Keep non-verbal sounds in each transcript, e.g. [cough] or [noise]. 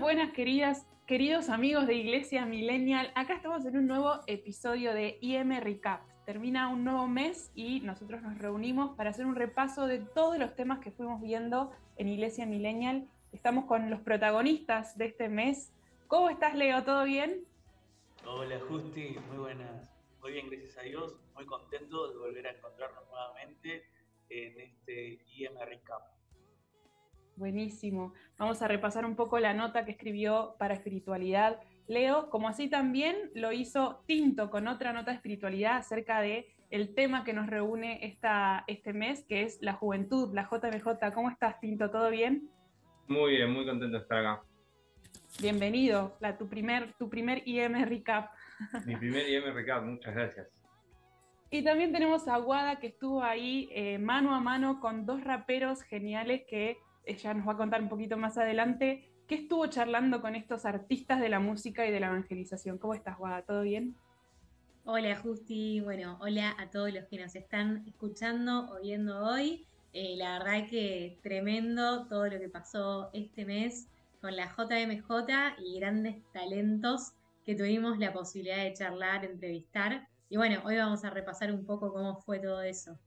Buenas, queridas, queridos amigos de Iglesia Millennial. Acá estamos en un nuevo episodio de IM Recap. Termina un nuevo mes y nosotros nos reunimos para hacer un repaso de todos los temas que fuimos viendo en Iglesia Millennial. Estamos con los protagonistas de este mes. ¿Cómo estás, Leo? ¿Todo bien? Hola, Justi. Muy buenas. Muy bien, gracias a Dios. Muy contento de volver a encontrarnos nuevamente en este IM Recap. Buenísimo. Vamos a repasar un poco la nota que escribió para espiritualidad Leo, como así también lo hizo Tinto con otra nota de espiritualidad acerca de el tema que nos reúne esta, este mes, que es la juventud, la JMJ. ¿Cómo estás, Tinto? ¿Todo bien? Muy bien, muy contento de estar acá. Bienvenido, la, tu, primer, tu primer IM Recap. Mi primer IM Recap, muchas gracias. Y también tenemos a Guada que estuvo ahí eh, mano a mano con dos raperos geniales que ella nos va a contar un poquito más adelante. ¿Qué estuvo charlando con estos artistas de la música y de la evangelización? ¿Cómo estás, Guada? ¿Todo bien? Hola, Justi. Bueno, hola a todos los que nos están escuchando o viendo hoy. Eh, la verdad que tremendo todo lo que pasó este mes con la JMJ y grandes talentos que tuvimos la posibilidad de charlar, entrevistar. Y bueno, hoy vamos a repasar un poco cómo fue todo eso.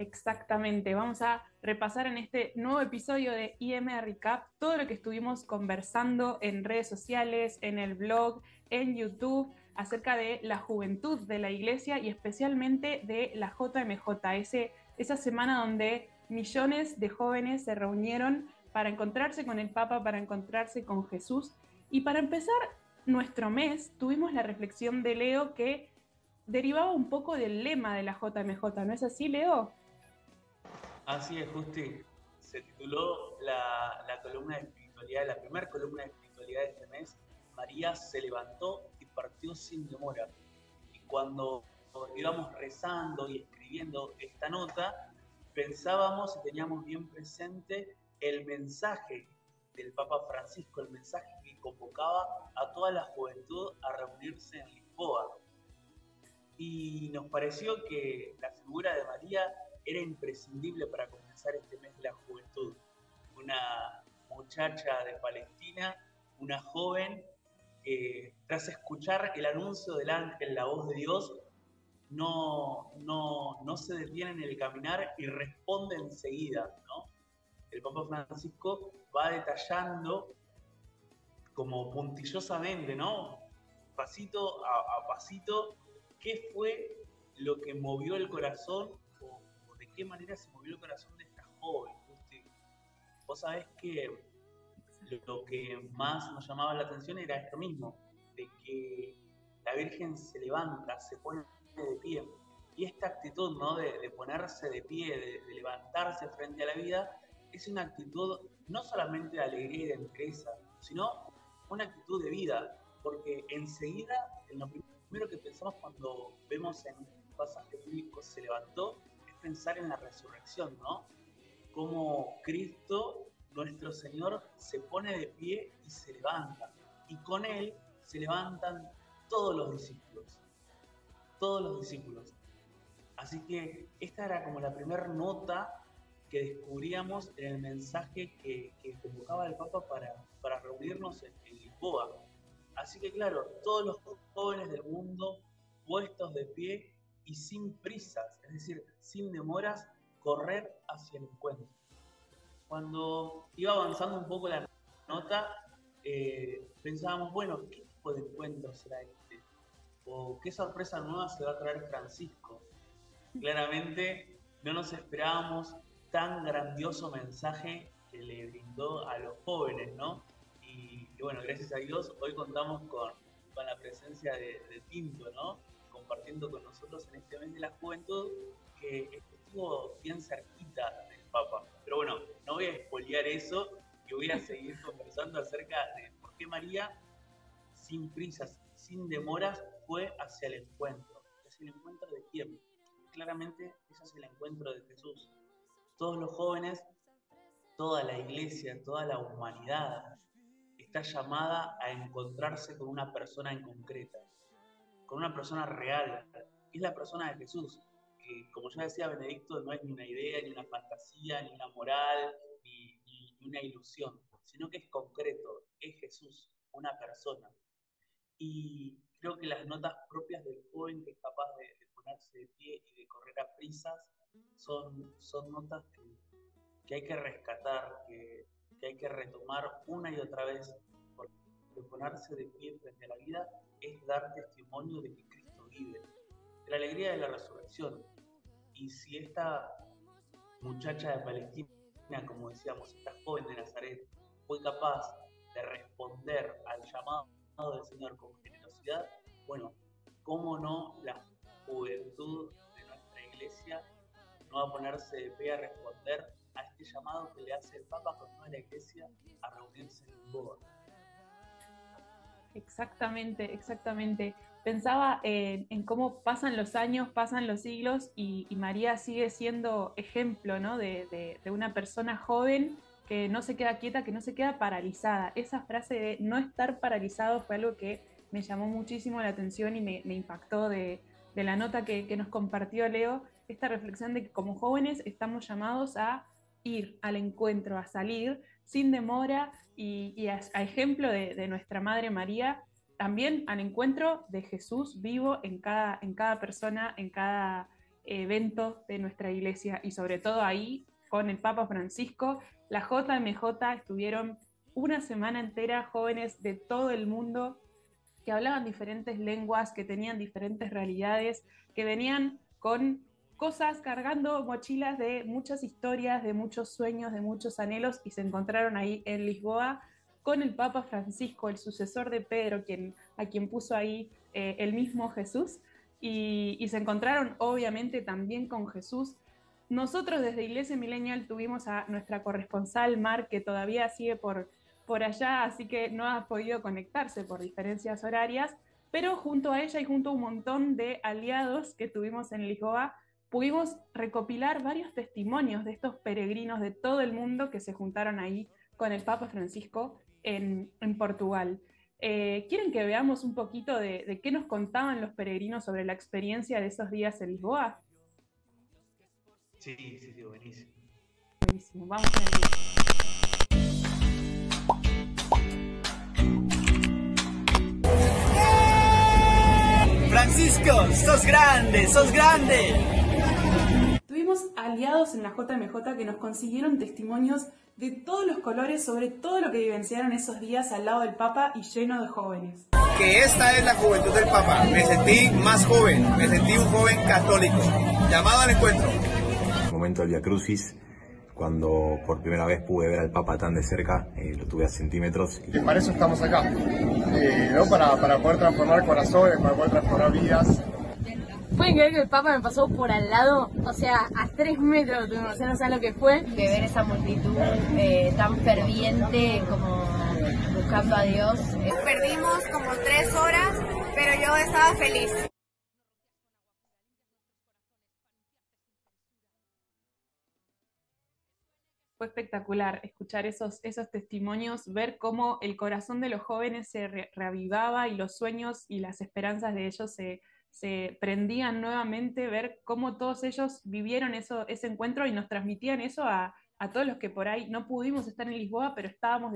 Exactamente, vamos a repasar en este nuevo episodio de IM Recap todo lo que estuvimos conversando en redes sociales, en el blog, en YouTube, acerca de la juventud de la iglesia y especialmente de la JMJ, esa semana donde millones de jóvenes se reunieron para encontrarse con el Papa, para encontrarse con Jesús. Y para empezar nuestro mes, tuvimos la reflexión de Leo que derivaba un poco del lema de la JMJ, ¿no es así, Leo? Así es, Justi. Se tituló la, columna de espiritualidad, la primera columna de espiritualidad de este mes. María se levantó y partió sin demora. Y cuando íbamos rezando y escribiendo esta nota, pensábamos y teníamos bien presente el mensaje del Papa Francisco, el mensaje que convocaba a toda la juventud a reunirse en Lisboa. Y nos pareció que la figura de María era imprescindible para comenzar este mes la juventud. Una muchacha de Palestina, una joven que tras escuchar el anuncio del ángel, la voz de Dios, no, no, no se detiene en el caminar y responde enseguida. ¿no? El Papa Francisco va detallando como puntillosamente, ¿no? pasito a, a pasito, qué fue lo que movió el corazón qué manera se movió el corazón de esta joven. Vos sabés que lo que más nos llamaba la atención era esto mismo, de que la Virgen se levanta, se pone de pie. Y esta actitud ¿no? de, ponerse de pie, de, levantarse frente a la vida, es una actitud no solamente de alegría y de entereza, sino una actitud de vida. Porque enseguida, en lo primero que pensamos cuando vemos en pasaje bíblico se levantó, pensar en la resurrección, ¿no? Como Cristo, nuestro Señor, se pone de pie y se levanta. Y con Él se levantan todos los discípulos. Todos los discípulos. Así que esta era como la primera nota que descubríamos en el mensaje que, convocaba el Papa para, para reunirnos en Lisboa. Así que claro, todos los jóvenes del mundo puestos de pie y sin prisas, es decir, sin demoras, correr hacia el encuentro. Cuando iba avanzando un poco la nota, eh, pensábamos, bueno, ¿qué tipo de encuentro será este? ¿O qué sorpresa nueva se va a traer Francisco? Claramente no nos esperábamos tan grandioso mensaje que le brindó a los jóvenes, ¿no? Y, bueno, gracias a Dios, hoy contamos con, con la presencia de, de Tinto, ¿no? Compartiendo con nosotros en este mes de la juventud, que estuvo bien cerquita del Papa. Pero bueno, no voy a espolear eso, que voy a [laughs] seguir conversando acerca de por qué María, sin prisas, sin demoras, fue hacia el encuentro. ¿Hacia el encuentro de quién? Claramente es hacia el encuentro de Jesús. Todos los jóvenes, toda la iglesia, toda la humanidad está llamada a encontrarse con una persona en concreta con una persona real, que es la persona de Jesús, que como ya decía Benedicto, no es ni una idea, ni una fantasía, ni una moral, ni, una ilusión, sino que es concreto, es Jesús, una persona. Y creo que las notas propias del joven que es capaz de, ponerse de pie y de correr a prisas son, son notas que, hay que rescatar, que, hay que retomar una y otra vez. Porque ponerse de pie frente a la vida es dar testimonio de que Cristo vive, de la alegría de la resurrección. Y si esta muchacha de Palestina, como decíamos, esta joven de Nazaret, fue capaz de responder al llamado del Señor con generosidad, bueno, ¿cómo no la juventud de nuestra iglesia no va a ponerse de pie a responder a este llamado que le hace el Papa con toda la iglesia a reunirse en Lisboa? Exactamente, exactamente. Pensaba en, cómo pasan los años, pasan los siglos y, María sigue siendo ejemplo ¿no? de, una persona joven que no se queda quieta, que no se queda paralizada. Esa frase de no estar paralizado fue algo que me llamó muchísimo la atención y me, impactó de, la nota que, nos compartió Leo, esta reflexión de que como jóvenes estamos llamados a ir al encuentro, a salir sin demora y, a, ejemplo de, nuestra Madre María, también al encuentro de Jesús vivo en cada, en cada persona, en cada evento de nuestra iglesia. Y sobre todo ahí con el Papa Francisco la JMJ estuvieron una semana entera jóvenes de todo el mundo que hablaban diferentes lenguas, que tenían diferentes realidades, que venían con cosas, cargando mochilas de muchas historias, de muchos sueños, de muchos anhelos, y se encontraron ahí en Lisboa con el Papa Francisco, el sucesor de Pedro, quien, a quien puso ahí eh, el mismo Jesús, y, y se encontraron obviamente también con Jesús. Nosotros desde Iglesia Millennial tuvimos a nuestra corresponsal Mar, que todavía sigue por, por allá, así que no ha podido conectarse por diferencias horarias, pero junto a ella y junto a un montón de aliados que tuvimos en Lisboa, pudimos recopilar varios testimonios de estos peregrinos de todo el mundo que se juntaron ahí con el Papa Francisco en, Portugal. Eh, ¿Quieren que veamos un poquito de, de qué nos contaban los peregrinos sobre la experiencia de esos días en Lisboa? Sí, sí, sí, buenísimo. Buenísimo, vamos a ver. Francisco, sos grande, sos grande. Aliados en la JMJ que nos consiguieron testimonios de todos los colores sobre todo lo que vivenciaron esos días al lado del Papa y lleno de jóvenes. Que esta es la juventud del Papa. Me sentí más joven, me sentí un joven católico, llamado al encuentro momento del Via Crucis, cuando por primera vez pude ver al Papa tan de cerca, eh, lo tuve a centímetros. Y para eso estamos acá, eh, ¿no? para, para poder transformar corazones, para poder transformar vidas. ¿Pueden creer que el Papa me pasó por al lado? O sea, a tres metros, o sea, no sé lo que fue. Que ver esa multitud eh, tan ferviente como buscando a Dios. Perdimos como tres horas, pero yo estaba feliz. fue espectacular escuchar esos, esos testimonios, ver cómo el corazón de los jóvenes se reavivaba y los sueños y las esperanzas de ellos se, prendían nuevamente, ver cómo todos ellos vivieron eso, ese encuentro y nos transmitían eso a, todos los que por ahí no pudimos estar en Lisboa, pero estábamos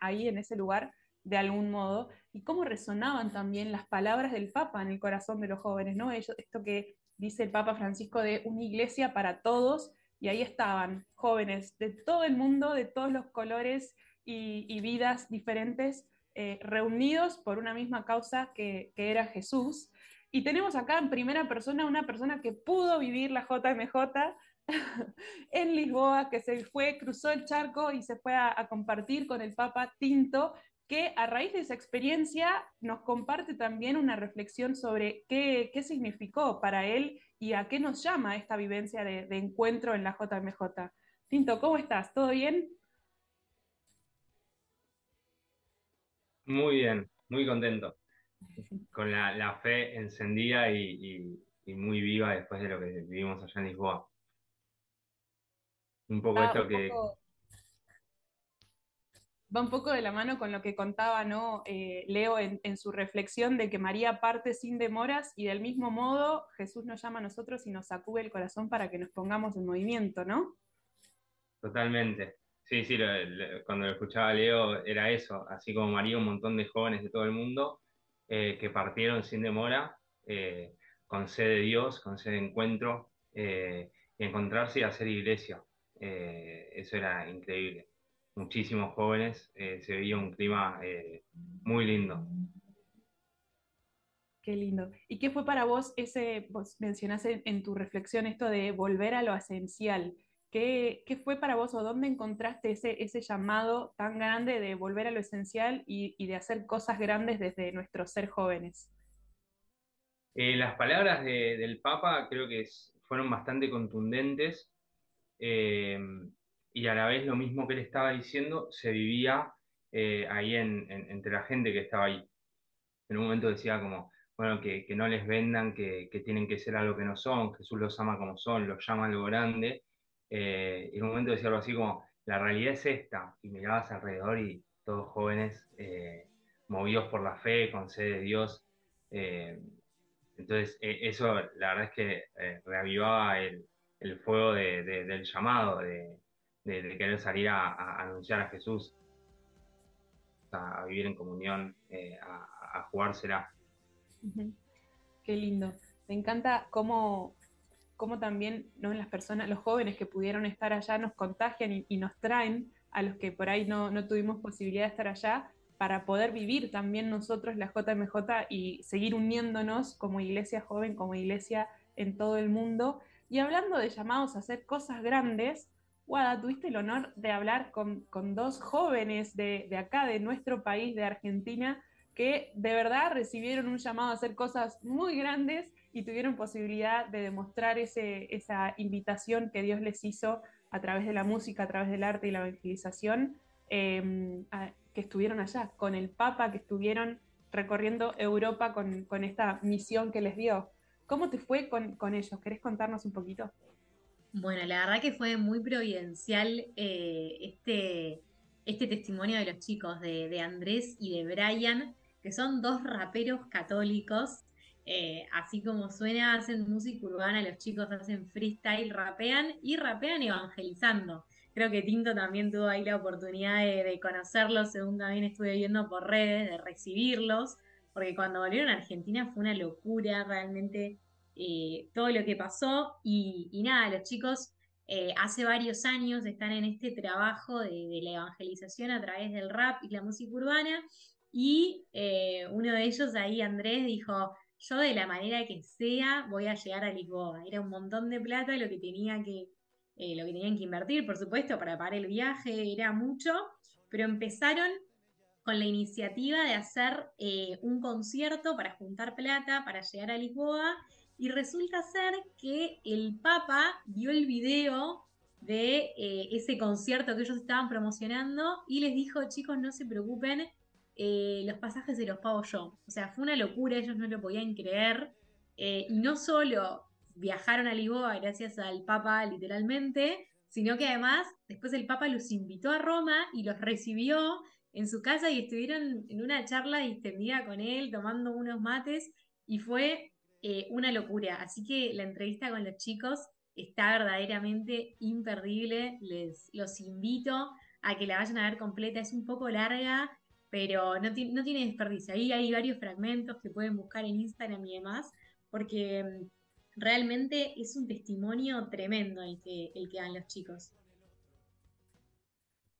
ahí, en ese lugar de algún modo, y cómo resonaban también las palabras del Papa en el corazón de los jóvenes, ¿no? Ellos, esto que dice el Papa Francisco de una iglesia para todos, y ahí estaban jóvenes de todo el mundo, de todos los colores y, vidas diferentes, eh, reunidos por una misma causa que, era Jesús. Y tenemos acá en primera persona una persona que pudo vivir la JMJ [laughs] en Lisboa, que se fue, cruzó el charco y se fue a compartir con el Papa Tinto que a raíz de esa experiencia nos comparte también una reflexión sobre qué, significó para él y a qué nos llama esta vivencia de, encuentro en la JMJ. Tinto, ¿cómo estás? ¿Todo bien? Muy bien, muy contento. Con la, fe encendida y, muy viva después de lo que vivimos allá en Lisboa. Un poco ah, esto que, va un poco de la mano con lo que contaba ¿no? Eh, Leo en, su reflexión de que María parte sin demoras y del mismo modo Jesús nos llama a nosotros y nos sacude el corazón para que nos pongamos en movimiento, ¿no? Totalmente. Sí, sí, cuando lo escuchaba Leo era eso, así como María, un montón de jóvenes de todo el mundo eh, que partieron sin demora, eh, con sed de Dios, con sed de encuentro, eh, y encontrarse y hacer iglesia. eso era increíble. Muchísimos jóvenes, se veía un clima muy lindo. Qué lindo. ¿Y qué fue para vos ese, vos mencionaste en tu reflexión esto de volver a lo esencial? ¿Qué, fue para vos o dónde encontraste ese, llamado tan grande de volver a lo esencial y, de hacer cosas grandes desde nuestro ser jóvenes? Eh, las palabras del Papa creo que fueron bastante contundentes eh, y a la vez lo mismo que él estaba diciendo se vivía eh, ahí entre la gente que estaba ahí. En un momento decía como, bueno, que, no les vendan, que, que, tienen que ser algo que no son, Jesús los ama como son, los llama algo grande, eh, en un momento decía algo así como, la realidad es esta, y mirabas alrededor y todos jóvenes eh, movidos por la fe, con sed de Dios. Eh, entonces, eso la verdad es que reavivaba el, fuego del llamado, de, querer salir a, anunciar a Jesús, a, vivir en comunión, a, jugársela. Qué lindo. Me encanta cómo cómo también ¿no? las personas, los jóvenes que pudieron estar allá nos contagian y, nos traen a los que por ahí no, tuvimos posibilidad de estar allá para poder vivir también nosotros la JMJ y seguir uniéndonos como iglesia joven, como iglesia en todo el mundo. Y hablando de llamados a hacer cosas grandes, Wada, tuviste el honor de hablar con, dos jóvenes de, de, acá, de nuestro país, de Argentina, que de verdad recibieron un llamado a hacer cosas muy grandes y tuvieron posibilidad de demostrar ese, esa invitación que Dios les hizo a través de la música, a través del arte y la evangelización, em, que estuvieron allá, con el Papa, que estuvieron recorriendo Europa con, con esta misión que les dio. ¿Cómo te fue con, con, ellos? ¿Querés contarnos un poquito? Bueno, la verdad que fue muy providencial eh, este, este testimonio de los chicos, de, de Andrés y de Brian, que son dos raperos católicos eh, así como suena, hacen música urbana, los chicos hacen freestyle, rapean y rapean evangelizando. Creo que Tinto también tuvo ahí la oportunidad de, conocerlos, según también estuve viendo por redes, de recibirlos, porque cuando volvieron a Argentina fue una locura realmente eh, todo lo que pasó. Y, nada, los chicos eh, hace varios años están en este trabajo de, la evangelización a través del rap y la música urbana. Y uno de ellos ahí, Andrés, dijo, yo de la manera que sea voy a llegar a Lisboa. Era un montón de plata lo que tenía que, eh, lo que tenían que invertir, por supuesto, para pagar el viaje, era mucho, pero empezaron con la iniciativa de hacer eh, un concierto para juntar plata, para llegar a Lisboa, y resulta ser que el Papa vio el video de eh, ese concierto que ellos estaban promocionando y les dijo, chicos, no se preocupen, eh, los pasajes se los pago yo. O sea, fue una locura, ellos no lo podían creer. Eh, y no solo viajaron a Lisboa gracias al Papa, literalmente, sino que además después el Papa los invitó a Roma y los recibió en su casa y estuvieron en una charla distendida con él, tomando unos mates, y fue eh, una locura. Así que la entrevista con los chicos está verdaderamente imperdible. Les los invito a que la vayan a ver completa. Es un poco larga, pero no, tiene desperdicio. Ahí hay varios fragmentos que pueden buscar en Instagram y demás, porque mm, realmente es un testimonio tremendo el que, dan los chicos.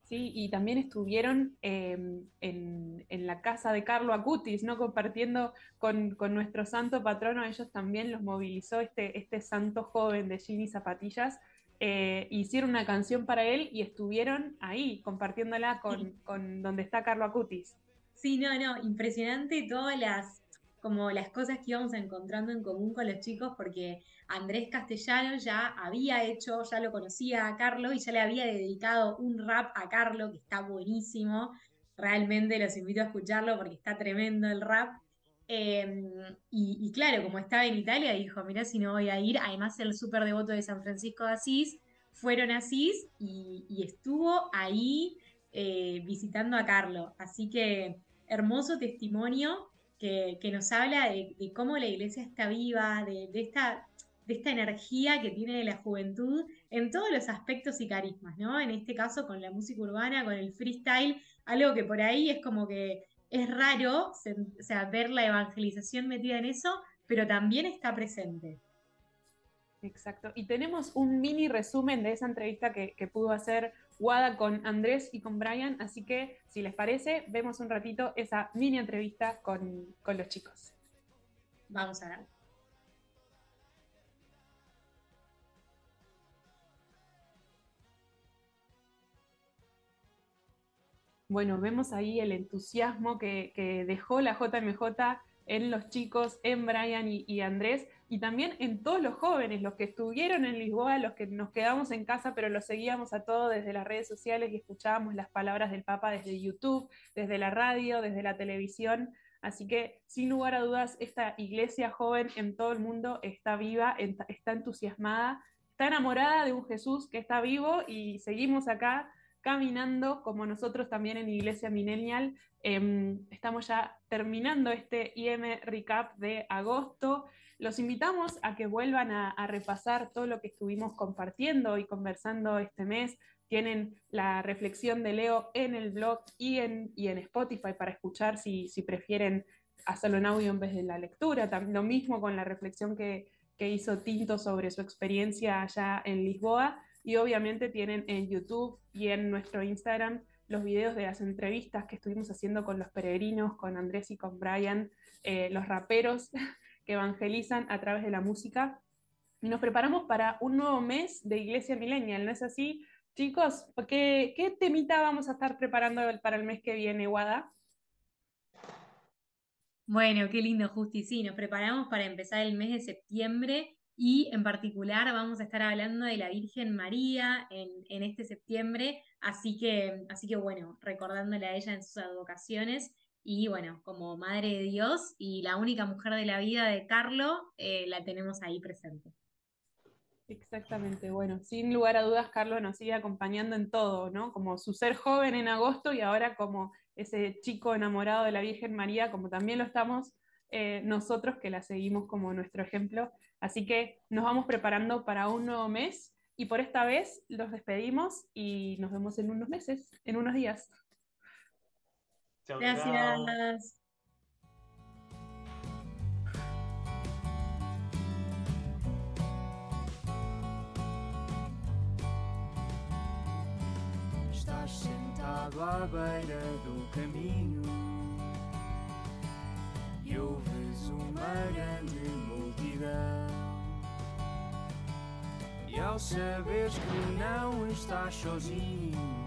Sí, y también estuvieron em, en, la casa de Carlo Acutis, ¿no? Compartiendo con, nuestro santo patrono, ellos también los movilizó este, este santo joven de Ginny Zapatillas, eh, hicieron una canción para él y estuvieron ahí compartiéndola con, con donde está Carlo Acutis. Sí, no, no, impresionante todas las como las cosas que íbamos encontrando en común con los chicos, porque Andrés Castellano ya había hecho, ya lo conocía a Carlo y ya le había dedicado un rap a Carlo, que está buenísimo. Realmente los invito a escucharlo porque está tremendo el rap. Em, y, claro, como estaba en Italia, dijo, mirá si no voy a ir, además el súper devoto de San Francisco de Asís, fueron a Asís y, estuvo ahí eh, visitando a Carlo. Así que hermoso testimonio que, nos habla de, cómo la iglesia está viva, de, esta, de esta energía que tiene la juventud en todos los aspectos y carismas, ¿no? En este caso con la música urbana, con el freestyle, algo que por ahí es como que es raro, o sea, ver la evangelización metida en eso, pero también está presente. Exacto. Y tenemos un mini resumen de esa entrevista que, pudo hacer Wada con Andrés y con Brian, así que si les parece, vemos un ratito esa mini entrevista con, con los chicos. Vamos a ver. Bueno, vemos ahí el entusiasmo que, dejó la JMJ en los chicos, en Brian y, Andrés, y también en todos los jóvenes, los que estuvieron en Lisboa, los que nos quedamos en casa, pero los seguíamos a todos desde las redes sociales y escuchábamos las palabras del Papa desde YouTube, desde la radio, desde la televisión. Así que, sin lugar a dudas, esta iglesia joven en todo el mundo está viva, está entusiasmada, está enamorada de un Jesús que está vivo y seguimos acá caminando, como nosotros también en Iglesia Millennial. Em, estamos ya terminando este IM Recap de agosto. Los invitamos a que vuelvan a, repasar todo lo que estuvimos compartiendo y conversando este mes. Tienen la reflexión de Leo en el blog y en, y en Spotify para escuchar si, si prefieren hacerlo en audio en vez de la lectura. lo mismo con la reflexión que, que hizo Tinto sobre su experiencia allá en Lisboa y obviamente tienen en YouTube y en nuestro Instagram los videos de las entrevistas que estuvimos haciendo con los peregrinos, con Andrés y con Brian, eh, los raperos [laughs] que evangelizan a través de la música. Nos preparamos para un nuevo mes de Iglesia Millennial, ¿no es así? Chicos, ¿qué, qué temita vamos a estar preparando para el mes que viene, Wada? Bueno, qué lindo, Justi. Sí, nos preparamos para empezar el mes de septiembre y en particular vamos a estar hablando de la Virgen María en, este septiembre, así que, así que bueno, recordándole a ella en sus advocaciones y bueno, como Madre de Dios y la única mujer de la vida de Carlo, eh, la tenemos ahí presente. Exactamente, bueno, sin lugar a dudas, Carlos nos sigue acompañando en todo, ¿no? Como su ser joven en agosto y ahora como ese chico enamorado de la Virgen María, como también lo estamos eh, nosotros que la seguimos como nuestro ejemplo. Así que nos vamos preparando para un nuevo mes y por esta vez los despedimos y nos vemos en unos meses, en unos días. Gracias. Estás sentado à beira do caminho e uma grande multidão. E ao saberes que não estás sozinho,